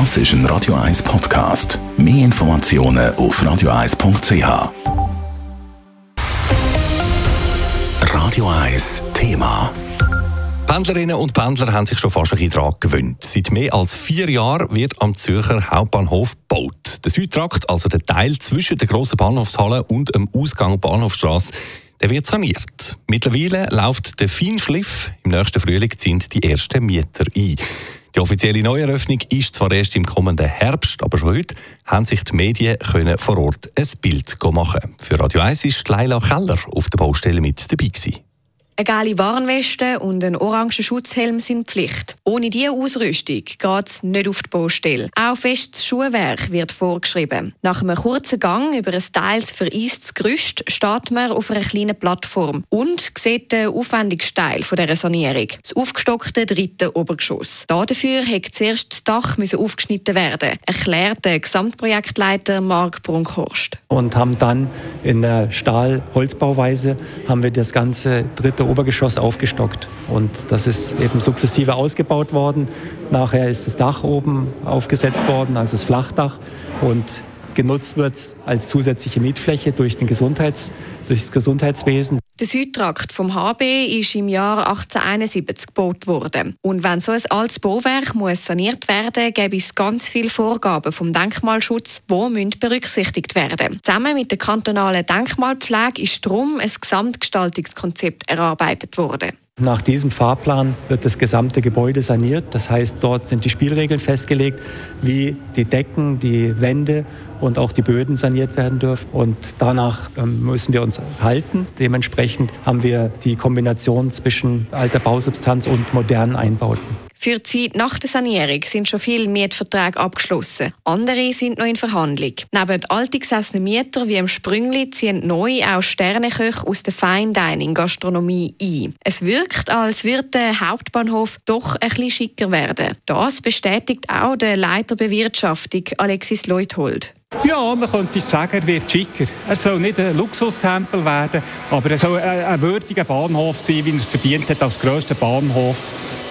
Das ist ein Radio 1 Podcast. Mehr Informationen auf radio1.ch. Radio 1 Thema. Pendlerinnen und Pendler haben sich schon fast ein daran gewöhnt. Seit mehr als vier Jahren wird am Zürcher Hauptbahnhof gebaut. Der Südtrakt, also der Teil zwischen der grossen Bahnhofshalle und dem Ausgang Bahnhofstrasse, der wird saniert. Mittlerweile läuft der Feinschliff. Im nächsten Frühling ziehen die ersten Mieter ein. Die offizielle Neueröffnung ist zwar erst im kommenden Herbst, aber schon heute haben sich die Medien können vor Ort ein Bild machen. Für Radio 1 ist Leila Keller auf der Baustelle mit dabei gewesen. Eine geile Warnweste und ein oranger Schutzhelm sind Pflicht. Ohne diese Ausrüstung geht es nicht auf die Baustelle. Auch festes Schuhwerk wird vorgeschrieben. Nach einem kurzen Gang über ein teils vereistes Gerüst steht man auf einer kleinen Plattform und sieht den aufwendigsten Teil dieser Sanierung, das aufgestockte dritte Obergeschoss. Dafür musste zuerst das Dach aufgeschnitten werden, erklärt der Gesamtprojektleiter Marc Brunkhorst. Und haben dann in der Stahl-Holzbauweise haben wir das ganze dritte dritte Obergeschoss aufgestockt. Und das ist eben sukzessive ausgebaut worden. Nachher ist das Dach oben aufgesetzt worden, also das Flachdach. Und genutzt wird als zusätzliche Mietfläche durch, den Gesundheits, durch das Gesundheitswesen. Der Südtrakt vom HB ist im Jahr 1871 gebaut worden. Und wenn so ein altes Bauwerk muss saniert werden muss, gibt es ganz viele Vorgaben vom Denkmalschutz, die berücksichtigt werden müssen. Zusammen mit der kantonalen Denkmalpflege ist darum ein Gesamtgestaltungskonzept erarbeitet worden. Nach diesem Fahrplan wird das gesamte Gebäude saniert. Das heißt, dort sind die Spielregeln festgelegt, wie die Decken, die Wände und auch die Böden saniert werden dürfen. Und danach ähm, müssen wir uns halten. Dementsprechend haben wir die Kombination zwischen alter Bausubstanz und modernen Einbauten. Für die Zeit nach der Sanierung sind schon viele Mietverträge abgeschlossen. Andere sind noch in Verhandlung. Neben altgesessenen Mietern wie im Sprüngli ziehen neu auch Sterneköche aus der Fine Dining Gastronomie ein. Es wirkt, als würde der Hauptbahnhof doch ein bisschen schicker werden. Das bestätigt auch der Leiter Bewirtschaftung Alexis Leuthold. Ja, man könnte sagen, er wird schicker. Er soll nicht ein Luxustempel werden, aber er soll ein würdiger Bahnhof sein, wie er es verdient hat als grösster Bahnhof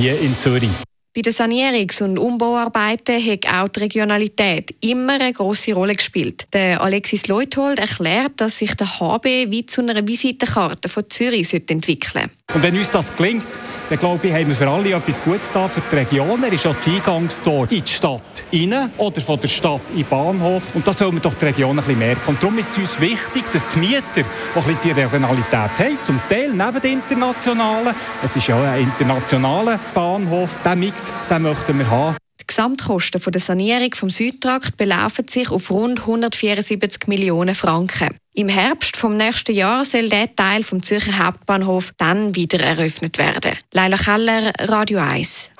hier in Zürich. Bei den Sanierungs- und Umbauarbeiten hat auch die Regionalität immer eine grosse Rolle gespielt. Der Alexis Leuthold erklärt, dass sich der HB wie zu einer Visitenkarte von Zürich entwickeln sollte. Und wenn uns das gelingt, dann glaube ich, haben wir für alle etwas Gutes da für die Region. Er ist ja das Eingangstor in die Stadt rein oder von der Stadt in den Bahnhof. Und da soll man doch die Region ein bisschen mehr. Und darum ist es uns wichtig, dass die Mieter, die ein die Regionalität haben, zum Teil neben den internationalen, es ist ja ein internationaler Bahnhof, diesen Mix den möchten wir haben. Die Gesamtkosten der Sanierung vom Südtrakt belaufen sich auf rund 174 Millionen Franken. Im Herbst vom nächsten Jahr soll der Teil vom Zürcher Hauptbahnhof dann wieder eröffnet werden. Leila Keller, Radio 1.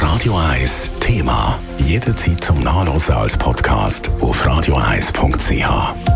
Radio 1 Thema. Jederzeit zum Nachlesen als Podcast auf radio1.ch.